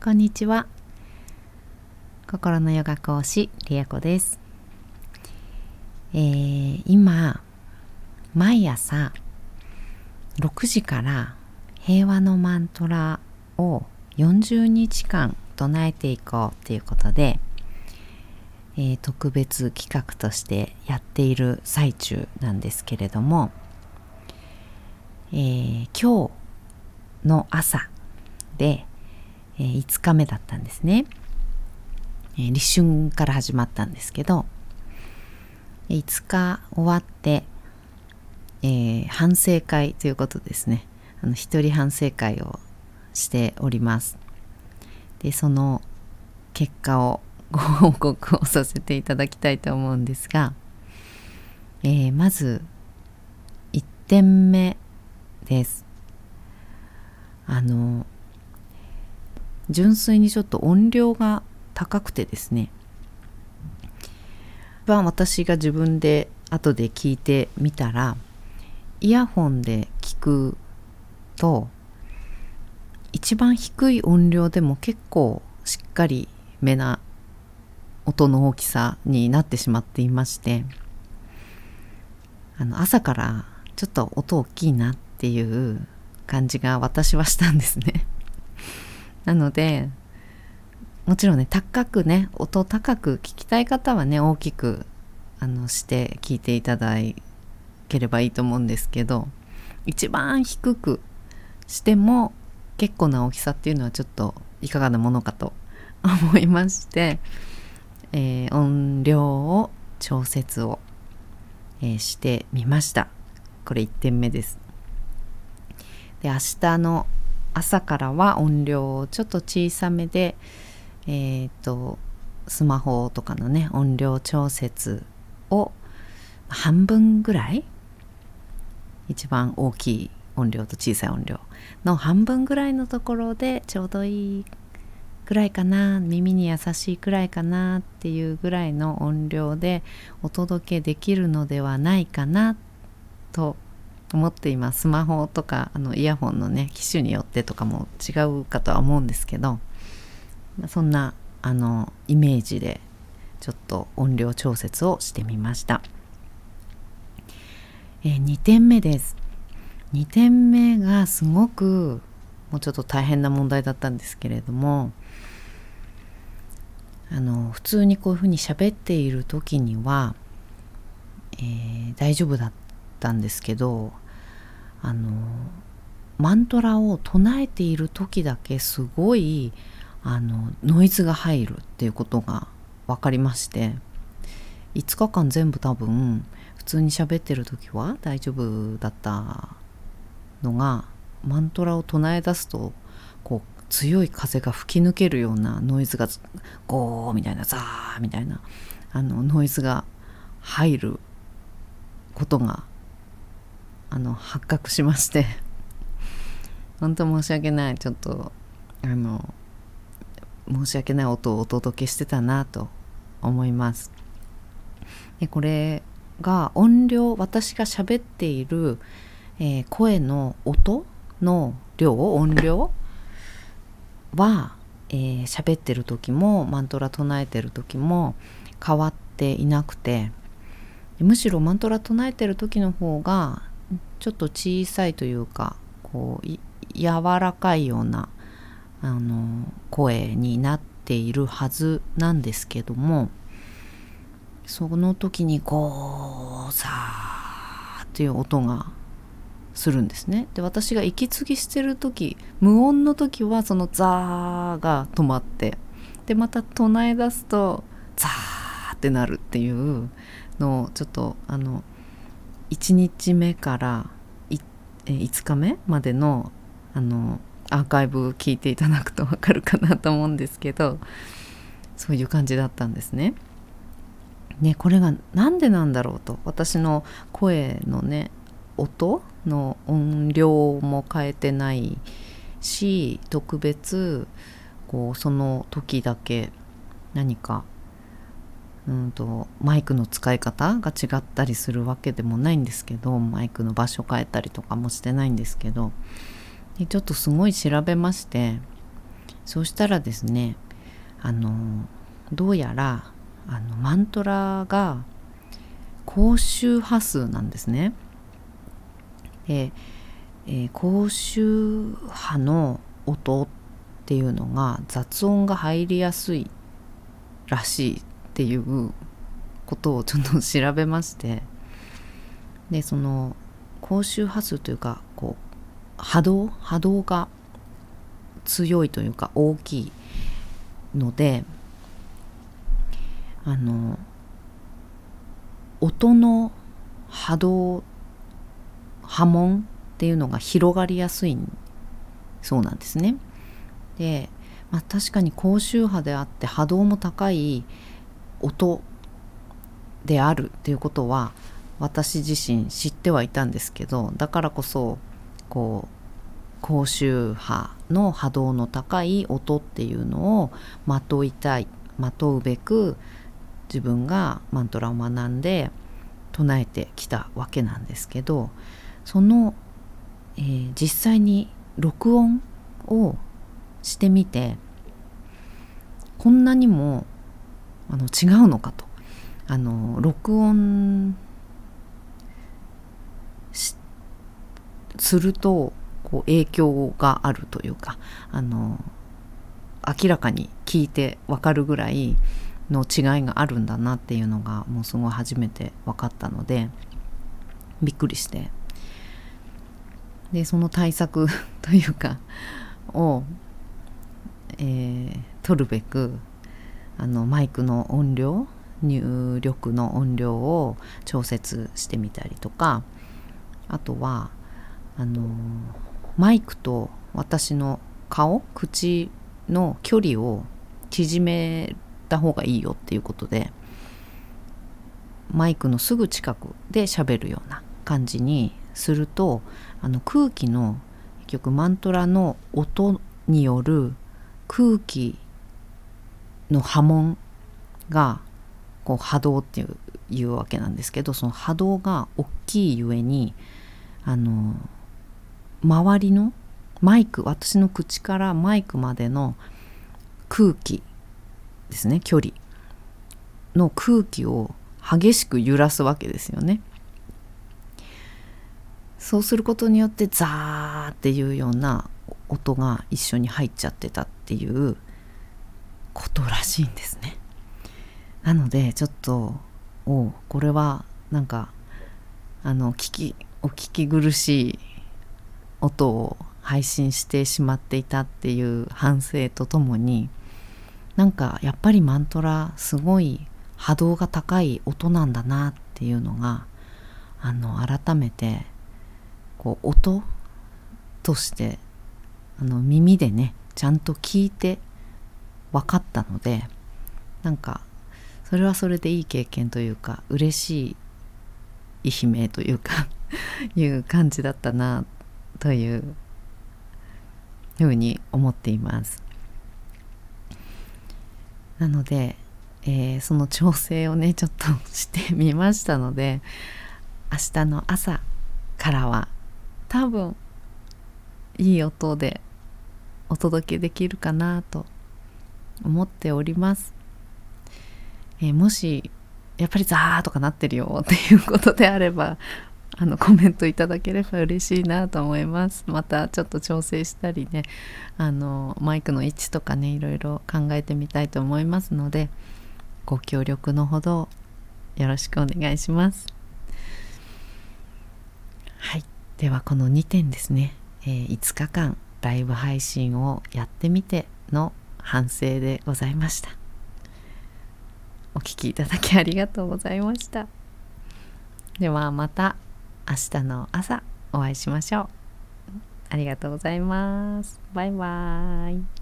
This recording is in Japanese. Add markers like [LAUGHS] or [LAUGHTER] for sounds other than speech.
こんにちは。心のヨガ講師リエコです、えー、今毎朝6時から平和のマントラを40日間唱えていこうということで、えー、特別企画としてやっている最中なんですけれども、えー、今日の朝で、えー、5日目だったんですね、えー、立春から始まったんですけど5日終わって、えー、反省会ということですね。あの一人反省会をしております。でその結果を [LAUGHS] ご報告をさせていただきたいと思うんですが、えー、まず1点目です。あの純粋にちょっと音量が高くてですね。は私が自分で後で聞いてみたらイヤホンで聞くと一番低い音量でも結構しっかりめな音の大きさになってしまっていましてあの朝からちょっと音大きいなっていう感じが私はしたんですね。なのでもちろんね高くね音高く聞きたい方はね大きくあのして聞いていただければいいと思うんですけど一番低くしても結構な大きさっていうのはちょっといかがなものかと思いまして、えー、音量を調節を、えー、してみました。これ1点目です。で明日の朝からは音量をちょっと小さめでえっ、ー、とスマホとかのね音量調節を半分ぐらい一番大きい音量と小さい音量の半分ぐらいのところでちょうどいいぐらいかな耳に優しいくらいかなっていうぐらいの音量でお届けできるのではないかなと思っています。スマホとかあのイヤホンのね機種によってとかも違うかとは思うんですけどそんなあのイメージでちょっと音量調節をしてみました、えー、2点目です。2点目がすごくもうちょっと大変な問題だったんですけれどもあの普通にこういうふうに喋っている時には、えー、大丈夫だったんですけどあのマントラを唱えている時だけすごいあのノイズが入るっていうことが分かりまして5日間全部多分普通に喋ってる時は大丈夫だったのがマントラを唱え出すとこう強い風が吹き抜けるようなノイズがゴーみたいなザーみたいなあのノイズが入ることがあの発覚しまして。[LAUGHS] 本当申し訳ない。ちょっとあの申し訳ない音をお届けしてたなと思います。でこれが音量私が喋っているえー、声の音の量音量はえー、喋ってる時もマントラ唱えてる時も変わっていなくて。むしろマントラ唱えてる時の方がちょっと小さいというかこう柔らかいようなあの声になっているはずなんですけどもその時にこうさーっていう音がするんですね。で私が息継ぎしてる時無音の時はそのザーが止まってでまた唱え出すとザーってなるっていうのをちょっとあの1日目から5日目までのあのアーカイブ聞いていただくと分かるかなと思うんですけどそういう感じだったんですね。ねこれが何でなんだろうと私の声のね音の音量も変えてないし特別こうその時だけ何かうんとマイクの使い方が違ったりするわけでもないんですけどマイクの場所変えたりとかもしてないんですけどでちょっとすごい調べましてそうしたらですねあのどうやらあのマントラが高周波数なんですね。で、えー、高周波の音っていうのが雑音が入りやすいらしいっていうことをちょっと調べましてでその高周波数というかこう波動波動が強いというか大きいのであの音の波動波紋っていうのが広がりやすいそうなんですね。で、まあ、確かに高周波であって波動も高い音であるっていうことは私自身知ってはいたんですけどだからこそこう高周波の波動の高い音っていうのをまといたいまとうべく自分がマントラを学んで唱えてきたわけなんですけどその、えー、実際に録音をしてみてこんなにもあの違うのかと。あの録音するとこう影響があるというかあの明らかに聞いてわかるぐらいの違いがあるんだなっていうのがもうすごい初めて分かったのでびっくりして。でその対策 [LAUGHS] というかを、えー、取るべくあのマイクの音量入力の音量を調節してみたりとかあとはあのマイクと私の顔口の距離を縮めた方がいいよっていうことでマイクのすぐ近くで喋るような感じにするとあの空気の結局マントラの音による空気の波紋がこう波動っていういうわけなんですけどその波動が大きいゆえにあの周りのマイク私の口からマイクまでの空気ですね距離の空気を激しく揺らすわけですよね。そうすることによってザーっていうような音が一緒に入っちゃってたっていうことらしいんですね。なのでちょっとおこれはなんかあの聞きお聞き苦しい音を配信してしまっていたっていう反省とともになんかやっぱりマントラすごい波動が高い音なんだなっていうのがあの改めてこう音としてあの耳でねちゃんと聞いて分かったのでなんかそれはそれでいい経験というか嬉しい悲鳴というか [LAUGHS] いう感じだったなというふうに思っています。なので、えー、その調整をねちょっとしてみましたので明日の朝からは多分いい音でお届けできるかなと思っております。えー、もしやっぱりザーとかなってるよっていうことであればあのコメントいただければ嬉しいなと思います。またちょっと調整したりねあのマイクの位置とかねいろいろ考えてみたいと思いますのでご協力のほどよろしくお願いします。はい。ではこの2点ですね、えー、5日間ライブ配信をやってみての反省でございましたお聴きいただきありがとうございましたではまた明日の朝お会いしましょう。ありがとうございます。バイバーイ。